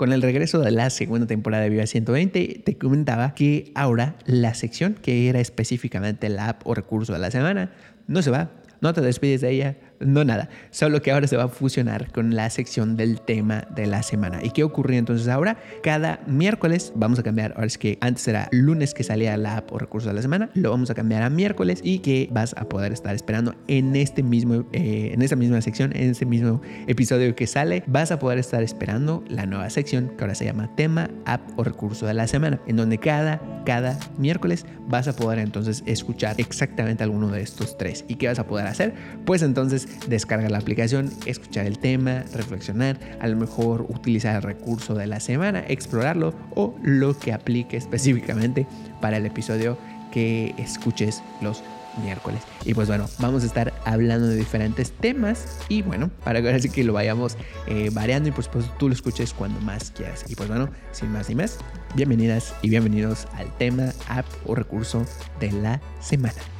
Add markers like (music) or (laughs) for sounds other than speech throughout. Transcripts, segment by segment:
con el regreso de la segunda temporada de Viva 120, te comentaba que ahora la sección que era específicamente la app o recurso de la semana no se va, no te despides de ella, no nada, solo que ahora se va a fusionar con la sección del tema de la semana. ¿Y qué ocurrió entonces ahora? Cada miércoles vamos a cambiar, ahora es que antes era lunes que salía la app o recurso de la semana, lo vamos a cambiar a miércoles y que vas a poder estar esperando en este mismo, eh, en esta misma sección, en ese mismo episodio que sale, vas a poder estar esperando la nueva sección que ahora se llama tema, app o recurso de la semana, en donde cada, cada miércoles vas a poder entonces escuchar exactamente alguno de estos tres. ¿Y qué vas a poder hacer? Pues entonces descargar la aplicación, escuchar el tema, reflexionar, a lo mejor utilizar el recurso de la semana, explorarlo o lo que aplique específicamente para el episodio que escuches los miércoles. Y pues bueno, vamos a estar hablando de diferentes temas y bueno, para que así que lo vayamos eh, variando y por supuesto tú lo escuches cuando más quieras. Y pues bueno, sin más ni más, bienvenidas y bienvenidos al tema, app o recurso de la semana.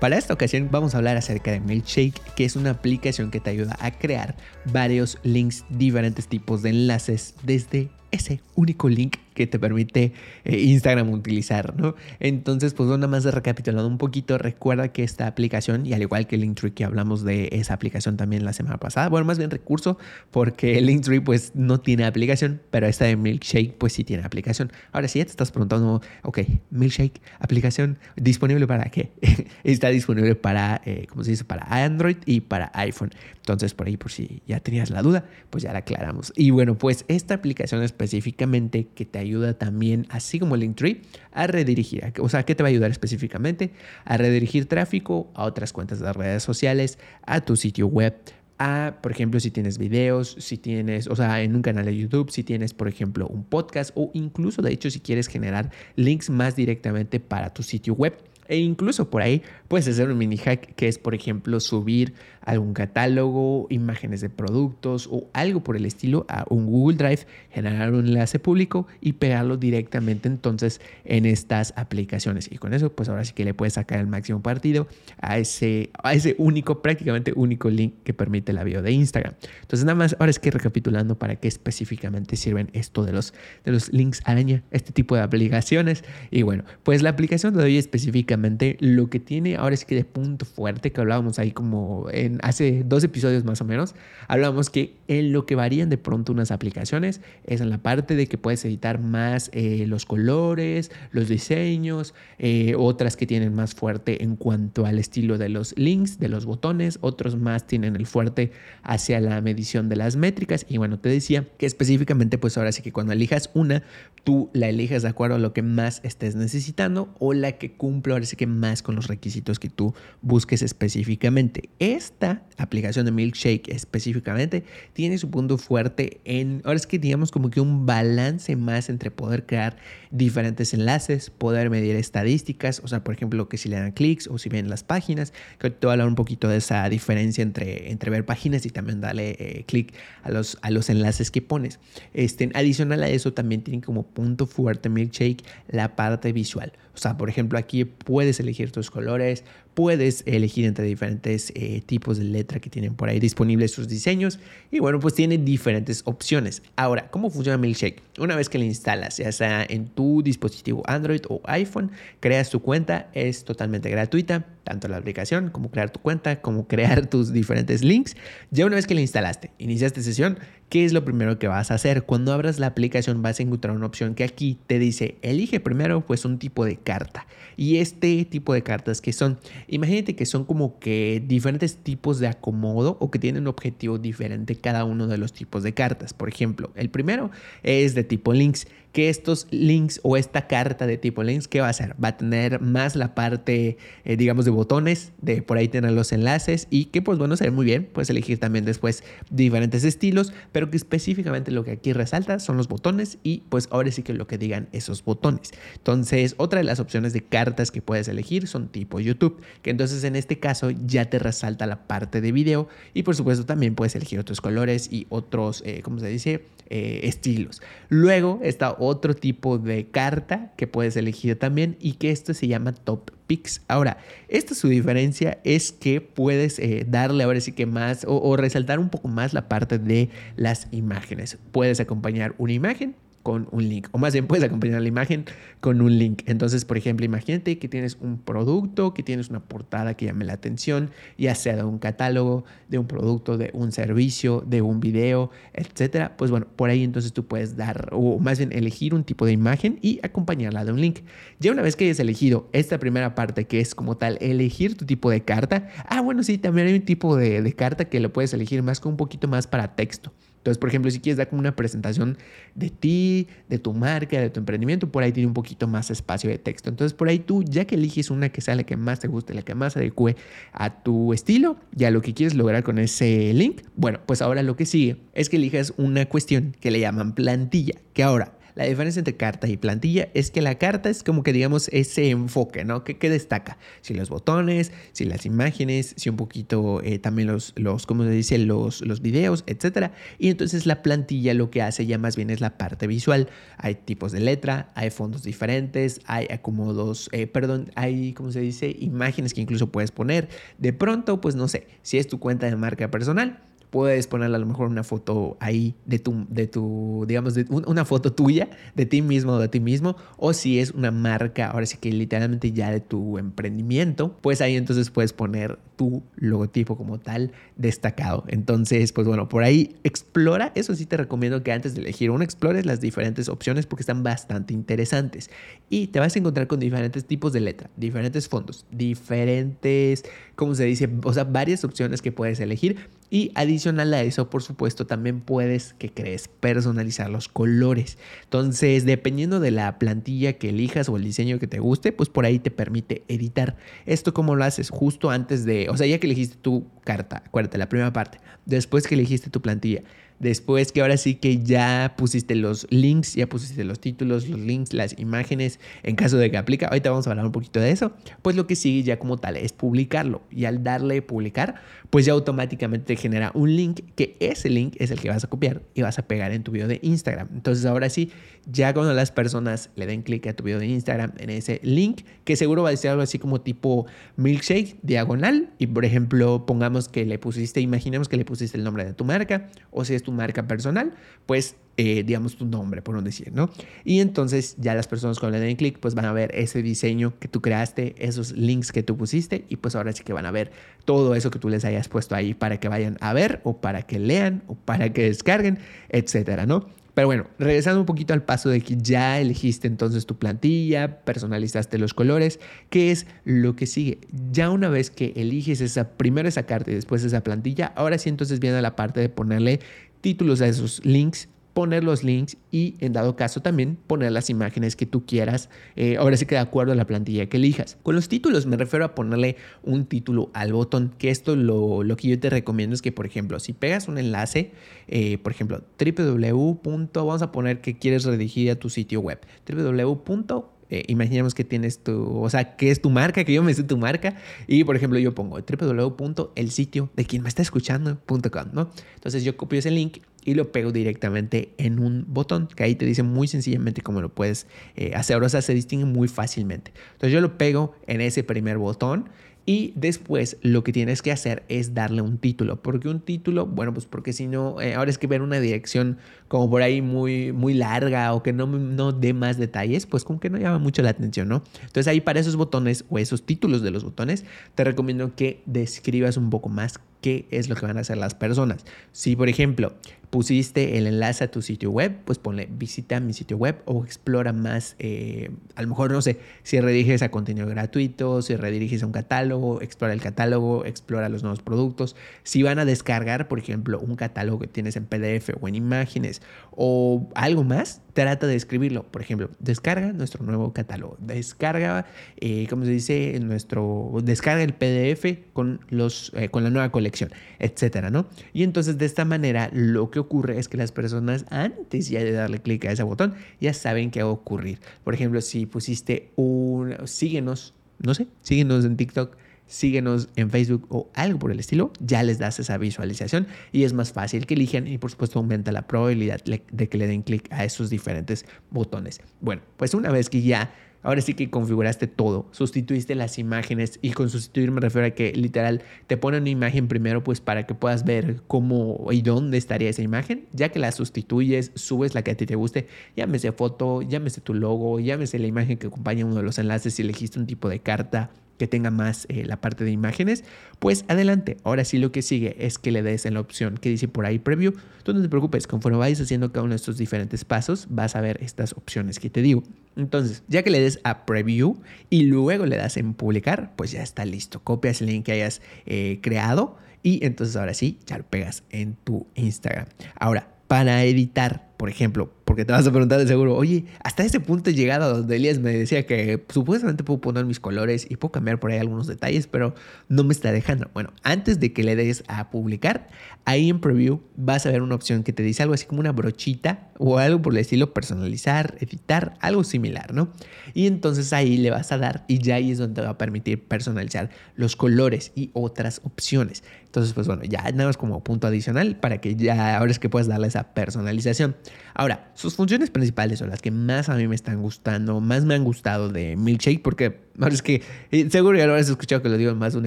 Para esta ocasión vamos a hablar acerca de Milkshake, que es una aplicación que te ayuda a crear varios links, diferentes tipos de enlaces desde ese único link que te permite eh, Instagram utilizar, ¿no? Entonces, pues nada más recapitulando un poquito, recuerda que esta aplicación, y al igual que Linktree que hablamos de esa aplicación también la semana pasada, bueno, más bien recurso, porque Linktree pues no tiene aplicación, pero esta de Milkshake pues sí tiene aplicación. Ahora sí, ya te estás preguntando, ok, Milkshake, aplicación, ¿disponible para qué? (laughs) Está disponible para, eh, ¿cómo se dice? Para Android y para iPhone. Entonces, por ahí, por si ya tenías la duda, pues ya la aclaramos. Y bueno, pues esta aplicación específicamente que te ayuda también, así como Linktree, a redirigir. O sea, ¿qué te va a ayudar específicamente? A redirigir tráfico a otras cuentas de redes sociales, a tu sitio web, a, por ejemplo, si tienes videos, si tienes, o sea, en un canal de YouTube, si tienes, por ejemplo, un podcast o incluso, de hecho, si quieres generar links más directamente para tu sitio web. E incluso por ahí puedes hacer un mini hack que es, por ejemplo, subir algún catálogo, imágenes de productos o algo por el estilo a un Google Drive, generar un enlace público y pegarlo directamente entonces en estas aplicaciones. Y con eso, pues ahora sí que le puedes sacar el máximo partido a ese, a ese único, prácticamente único link que permite la bio de Instagram. Entonces, nada más, ahora es que recapitulando para qué específicamente sirven esto de los, de los links araña, este tipo de aplicaciones. Y bueno, pues la aplicación de hoy específicamente lo que tiene ahora es que de punto fuerte que hablábamos ahí como en hace dos episodios más o menos, hablamos que en lo que varían de pronto unas aplicaciones es en la parte de que puedes editar más eh, los colores, los diseños, eh, otras que tienen más fuerte en cuanto al estilo de los links, de los botones, otros más tienen el fuerte hacia la medición de las métricas y bueno, te decía que específicamente pues ahora sí que cuando elijas una, tú la eliges de acuerdo a lo que más estés necesitando o la que cumple ahora sí que más con los requisitos que tú busques específicamente. Esta aplicación de Milkshake específicamente tiene su punto fuerte en, ahora es que digamos como que un balance más entre poder crear diferentes enlaces, poder medir estadísticas, o sea, por ejemplo, que si le dan clics o si ven las páginas, que te voy a hablar un poquito de esa diferencia entre, entre ver páginas y también darle eh, clic a los, a los enlaces que pones. Este, adicional a eso, también tiene como punto fuerte Milkshake la parte visual. O sea, por ejemplo, aquí puedes elegir tus colores, puedes elegir entre diferentes eh, tipos de letra que tienen por ahí disponibles sus diseños y bueno, pues tiene diferentes opciones. Ahora, ¿cómo funciona Milkshake? Una vez que la instalas, ya sea en tu dispositivo Android o iPhone, creas tu cuenta, es totalmente gratuita, tanto la aplicación como crear tu cuenta, como crear (laughs) tus diferentes links. Ya una vez que la instalaste, iniciaste sesión, ¿qué es lo primero que vas a hacer? Cuando abras la aplicación vas a encontrar una opción que aquí te dice, elige primero pues un tipo de carta. Y este tipo de cartas que son, imagínate que son como que diferentes tipos de acomodo o que tienen un objetivo diferente cada uno de los tipos de cartas. Por ejemplo, el primero es de tipo links que estos links o esta carta de tipo links, ¿qué va a hacer? Va a tener más la parte, eh, digamos, de botones, de por ahí tener los enlaces y que pues bueno, se ve muy bien, puedes elegir también después diferentes estilos, pero que específicamente lo que aquí resalta son los botones y pues ahora sí que lo que digan esos botones. Entonces, otra de las opciones de cartas que puedes elegir son tipo YouTube, que entonces en este caso ya te resalta la parte de video y por supuesto también puedes elegir otros colores y otros, eh, ¿cómo se dice? Eh, estilos. Luego está otro tipo de carta que puedes elegir también y que esto se llama Top Picks. Ahora, esta su diferencia es que puedes eh, darle ahora sí que más o, o resaltar un poco más la parte de las imágenes. Puedes acompañar una imagen con un link. O más bien puedes acompañar la imagen con un link. Entonces, por ejemplo, imagínate que tienes un producto, que tienes una portada que llame la atención, ya sea de un catálogo, de un producto, de un servicio, de un video, etcétera. Pues bueno, por ahí entonces tú puedes dar, o más bien elegir un tipo de imagen y acompañarla de un link. Ya una vez que hayas elegido esta primera parte, que es como tal elegir tu tipo de carta, ah, bueno, sí, también hay un tipo de, de carta que lo puedes elegir más con un poquito más para texto. Entonces, por ejemplo, si quieres dar como una presentación de ti, de tu marca, de tu emprendimiento, por ahí tiene un poquito más espacio de texto. Entonces, por ahí tú, ya que eliges una que sea la que más te guste, la que más adecue a tu estilo y a lo que quieres lograr con ese link, bueno, pues ahora lo que sigue es que elijas una cuestión que le llaman plantilla, que ahora la diferencia entre carta y plantilla es que la carta es como que digamos ese enfoque, ¿no? ¿Qué, destaca? Si los botones, si las imágenes, si un poquito eh, también los, los, ¿cómo se dice? Los, los videos, etcétera. Y entonces la plantilla lo que hace ya más bien es la parte visual. Hay tipos de letra, hay fondos diferentes, hay acomodos, eh, perdón, hay, ¿cómo se dice? Imágenes que incluso puedes poner. De pronto, pues no sé, si es tu cuenta de marca personal, puedes ponerle a lo mejor una foto ahí de tu, de tu digamos, de una foto tuya, de ti mismo o de ti mismo, o si es una marca, ahora sí que literalmente ya de tu emprendimiento, pues ahí entonces puedes poner tu logotipo como tal destacado. Entonces, pues bueno, por ahí explora, eso sí te recomiendo que antes de elegir uno explores las diferentes opciones porque están bastante interesantes y te vas a encontrar con diferentes tipos de letra, diferentes fondos, diferentes, ¿cómo se dice? O sea, varias opciones que puedes elegir y adicional a eso, por supuesto, también puedes, que crees, personalizar los colores. Entonces, dependiendo de la plantilla que elijas o el diseño que te guste, pues por ahí te permite editar. Esto como lo haces justo antes de, o sea, ya que elegiste tu carta, acuérdate, la primera parte, después que elegiste tu plantilla, Después que ahora sí que ya pusiste los links, ya pusiste los títulos, los links, las imágenes, en caso de que aplica, ahorita vamos a hablar un poquito de eso, pues lo que sigue ya como tal es publicarlo. Y al darle publicar, pues ya automáticamente te genera un link, que ese link es el que vas a copiar y vas a pegar en tu video de Instagram. Entonces ahora sí, ya cuando las personas le den clic a tu video de Instagram en ese link, que seguro va a ser algo así como tipo milkshake diagonal, y por ejemplo pongamos que le pusiste, imaginemos que le pusiste el nombre de tu marca, o si es tu marca personal, pues eh, digamos tu nombre, por no decir, ¿no? Y entonces ya las personas cuando le den clic, pues van a ver ese diseño que tú creaste, esos links que tú pusiste, y pues ahora sí que van a ver todo eso que tú les hayas puesto ahí para que vayan a ver, o para que lean, o para que descarguen, etcétera, ¿no? Pero bueno, regresando un poquito al paso de que ya elegiste entonces tu plantilla, personalizaste los colores, ¿qué es lo que sigue? Ya una vez que eliges esa, primero esa carta y después esa plantilla, ahora sí entonces viene la parte de ponerle títulos a esos links poner los links y en dado caso también poner las imágenes que tú quieras, eh, ahora sí que de acuerdo a la plantilla que elijas. Con los títulos me refiero a ponerle un título al botón, que esto lo, lo que yo te recomiendo es que, por ejemplo, si pegas un enlace, eh, por ejemplo, www. vamos a poner que quieres redirigir a tu sitio web, www eh, imaginemos que tienes tu, o sea, que es tu marca, que yo me sé tu marca, y por ejemplo yo pongo www.elsitio de quien me está escuchando.com, ¿no? Entonces yo copio ese link y lo pego directamente en un botón, que ahí te dice muy sencillamente cómo lo puedes eh, hacer, o sea, se distingue muy fácilmente. Entonces yo lo pego en ese primer botón y después lo que tienes que hacer es darle un título. ¿Por qué un título? Bueno, pues porque si no, eh, ahora es que ver una dirección como por ahí muy, muy larga o que no, no dé más detalles, pues como que no llama mucho la atención, ¿no? Entonces ahí para esos botones o esos títulos de los botones, te recomiendo que describas un poco más qué es lo que van a hacer las personas. Si, por ejemplo, pusiste el enlace a tu sitio web, pues ponle visita mi sitio web o explora más, eh, a lo mejor no sé, si rediriges a contenido gratuito, si rediriges a un catálogo, explora el catálogo, explora los nuevos productos. Si van a descargar, por ejemplo, un catálogo que tienes en PDF o en imágenes o algo más, trata de escribirlo. Por ejemplo, descarga nuestro nuevo catálogo, descarga, eh, ¿cómo se dice? Nuestro, descarga el PDF con, los, eh, con la nueva colección, etcétera, ¿no? Y entonces de esta manera lo que ocurre es que las personas antes ya de darle clic a ese botón ya saben qué va a ocurrir. Por ejemplo, si pusiste un síguenos, no sé, síguenos en TikTok síguenos en Facebook o algo por el estilo, ya les das esa visualización y es más fácil que elijan y por supuesto aumenta la probabilidad de que le den clic a esos diferentes botones. Bueno, pues una vez que ya Ahora sí que configuraste todo, sustituiste las imágenes y con sustituir me refiero a que literal te pone una imagen primero pues para que puedas ver cómo y dónde estaría esa imagen, ya que la sustituyes, subes la que a ti te guste, llámese foto, llámese tu logo, llámese la imagen que acompaña uno de los enlaces si elegiste un tipo de carta que tenga más eh, la parte de imágenes, pues adelante. Ahora sí lo que sigue es que le des en la opción que dice por ahí preview. Tú no te preocupes, conforme vayas haciendo cada uno de estos diferentes pasos, vas a ver estas opciones que te digo. Entonces, ya que le des a preview y luego le das en publicar, pues ya está listo. Copias el link que hayas eh, creado y entonces ahora sí, ya lo pegas en tu Instagram. Ahora, para editar, por ejemplo, porque te vas a preguntar de seguro, oye, hasta ese punto he llegado donde Elías me decía que supuestamente puedo poner mis colores y puedo cambiar por ahí algunos detalles, pero no me está dejando. Bueno, antes de que le des a publicar, ahí en preview vas a ver una opción que te dice algo así como una brochita o algo por el estilo personalizar, editar, algo similar, ¿no? Y entonces ahí le vas a dar y ya ahí es donde te va a permitir personalizar los colores y otras opciones. Entonces, pues bueno, ya nada más como punto adicional para que ya ahora es que puedas darle esa personalización. Ahora, sus funciones principales son las que más a mí me están gustando, más me han gustado de Milkshake, porque (laughs) es que seguro ya lo has escuchado que lo digo en más de un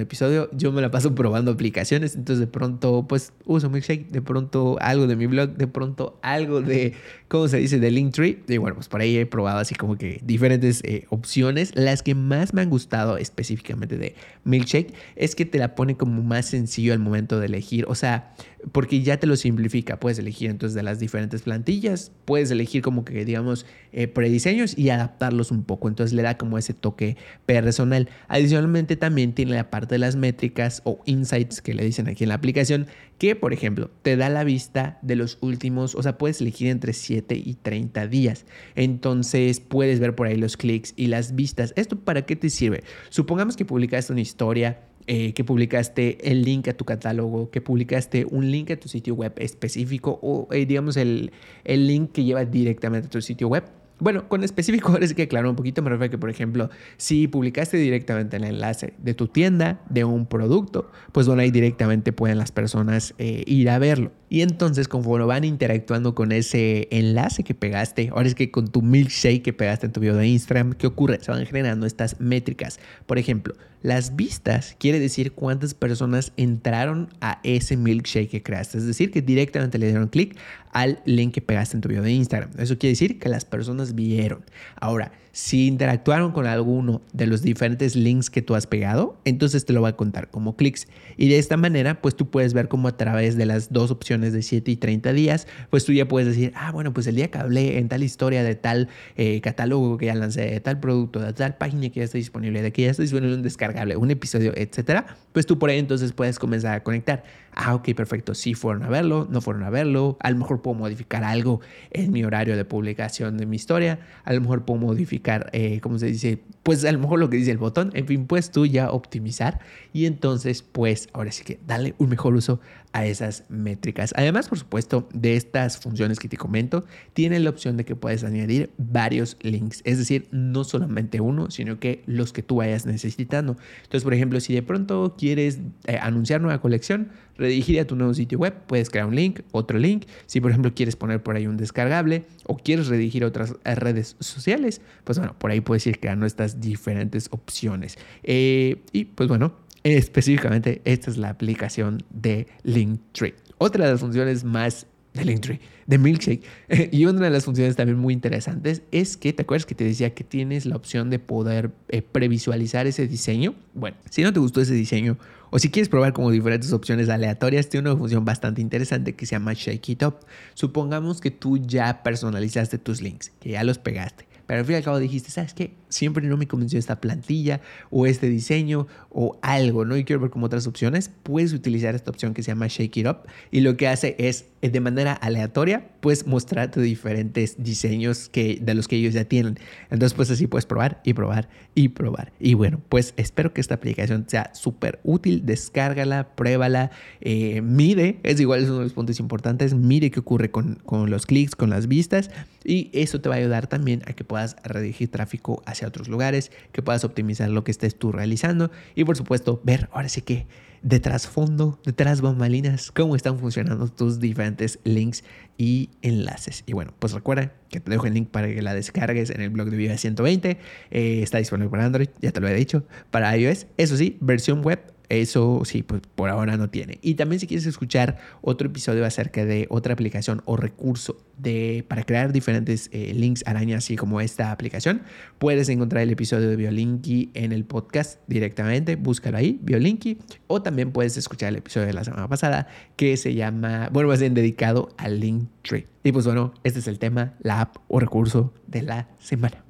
episodio. Yo me la paso probando aplicaciones, entonces de pronto, pues uso Milkshake, de pronto algo de mi blog, de pronto algo de, ¿cómo se dice?, de Linktree. Y bueno, pues por ahí he probado así como que diferentes eh, opciones. Las que más me han gustado específicamente de Milkshake es que te la pone como más sencillo al momento de elegir. O sea, porque ya te lo simplifica. Puedes elegir entonces de las diferentes plantillas, puedes elegir como que digamos eh, prediseños y adaptarlos un poco. Entonces le da como ese toque personal. Adicionalmente también tiene la parte de las métricas o insights que le dicen aquí en la aplicación, que por ejemplo te da la vista de los últimos, o sea, puedes elegir entre 7 y 30 días. Entonces puedes ver por ahí los clics y las vistas. ¿Esto para qué te sirve? Supongamos que publicaste una historia eh, que publicaste el link a tu catálogo, que publicaste un link a tu sitio web específico o eh, digamos el, el link que lleva directamente a tu sitio web bueno, con específico (laughs) ahora sí que claro un poquito, me refiero a que, por ejemplo, si publicaste directamente el enlace de tu tienda, de un producto, pues bueno, ahí directamente pueden las personas eh, ir a verlo. Y entonces, conforme van interactuando con ese enlace que pegaste, ahora es que con tu milkshake que pegaste en tu video de Instagram, ¿qué ocurre? Se van generando estas métricas. Por ejemplo, las vistas quiere decir cuántas personas entraron a ese milkshake que creaste. Es decir, que directamente le dieron clic al link que pegaste en tu video de Instagram. Eso quiere decir que las personas vieron. Ahora, si interactuaron con alguno de los diferentes links que tú has pegado, entonces te lo va a contar como clics. Y de esta manera, pues tú puedes ver cómo a través de las dos opciones de 7 y 30 días, pues tú ya puedes decir, ah, bueno, pues el día que hablé en tal historia de tal eh, catálogo que ya lancé, de tal producto, de tal página que ya está disponible, de que ya está disponible un descargable, un episodio, etcétera, pues tú por ahí entonces puedes comenzar a conectar. Ah, ok, perfecto. Sí fueron a verlo, no fueron a verlo. A lo mejor puedo modificar algo en mi horario de publicación de mi historia. A lo mejor puedo modificar, eh, ¿cómo se dice? Pues a lo mejor lo que dice el botón. En fin, pues tú ya optimizar. Y entonces, pues ahora sí que dale un mejor uso a esas métricas. Además, por supuesto, de estas funciones que te comento, tiene la opción de que puedes añadir varios links, es decir, no solamente uno, sino que los que tú vayas necesitando. Entonces, por ejemplo, si de pronto quieres eh, anunciar nueva colección, redirigir a tu nuevo sitio web, puedes crear un link, otro link. Si, por ejemplo, quieres poner por ahí un descargable o quieres redirigir a otras redes sociales, pues bueno, por ahí puedes ir creando estas diferentes opciones. Eh, y pues bueno, Específicamente, esta es la aplicación de Linktree. Otra de las funciones más de Linktree, de Milkshake. (laughs) y una de las funciones también muy interesantes es que, ¿te acuerdas que te decía que tienes la opción de poder eh, previsualizar ese diseño? Bueno, si no te gustó ese diseño o si quieres probar como diferentes opciones aleatorias, tiene una función bastante interesante que se llama Shake It Up. Supongamos que tú ya personalizaste tus links, que ya los pegaste. Pero al fin y al cabo dijiste, ¿sabes qué? Siempre no me convenció esta plantilla o este diseño o algo, ¿no? Y quiero ver como otras opciones. Puedes utilizar esta opción que se llama Shake It Up y lo que hace es, eh, de manera aleatoria, pues mostrarte diferentes diseños que, de los que ellos ya tienen. Entonces, pues así puedes probar y probar y probar. Y bueno, pues espero que esta aplicación sea súper útil. Descárgala, pruébala, eh, mide, es igual, es uno de los puntos importantes, mide qué ocurre con, con los clics, con las vistas y eso te va a ayudar también a que puedas puedas redirigir tráfico hacia otros lugares, que puedas optimizar lo que estés tú realizando y por supuesto ver ahora sí que de trasfondo, detrás bambalinas, cómo están funcionando tus diferentes links y enlaces. Y bueno, pues recuerda que te dejo el link para que la descargues en el blog de Viva 120. Eh, está disponible para Android, ya te lo he dicho. Para iOS, eso sí, versión web eso sí, pues por ahora no tiene. Y también si quieres escuchar otro episodio acerca de otra aplicación o recurso de, para crear diferentes eh, links arañas, así como esta aplicación, puedes encontrar el episodio de Biolinky en el podcast directamente. Búscalo ahí, Biolinky. O también puedes escuchar el episodio de la semana pasada que se llama, bueno, más bien dedicado al Linktree. Y pues bueno, este es el tema, la app o recurso de la semana.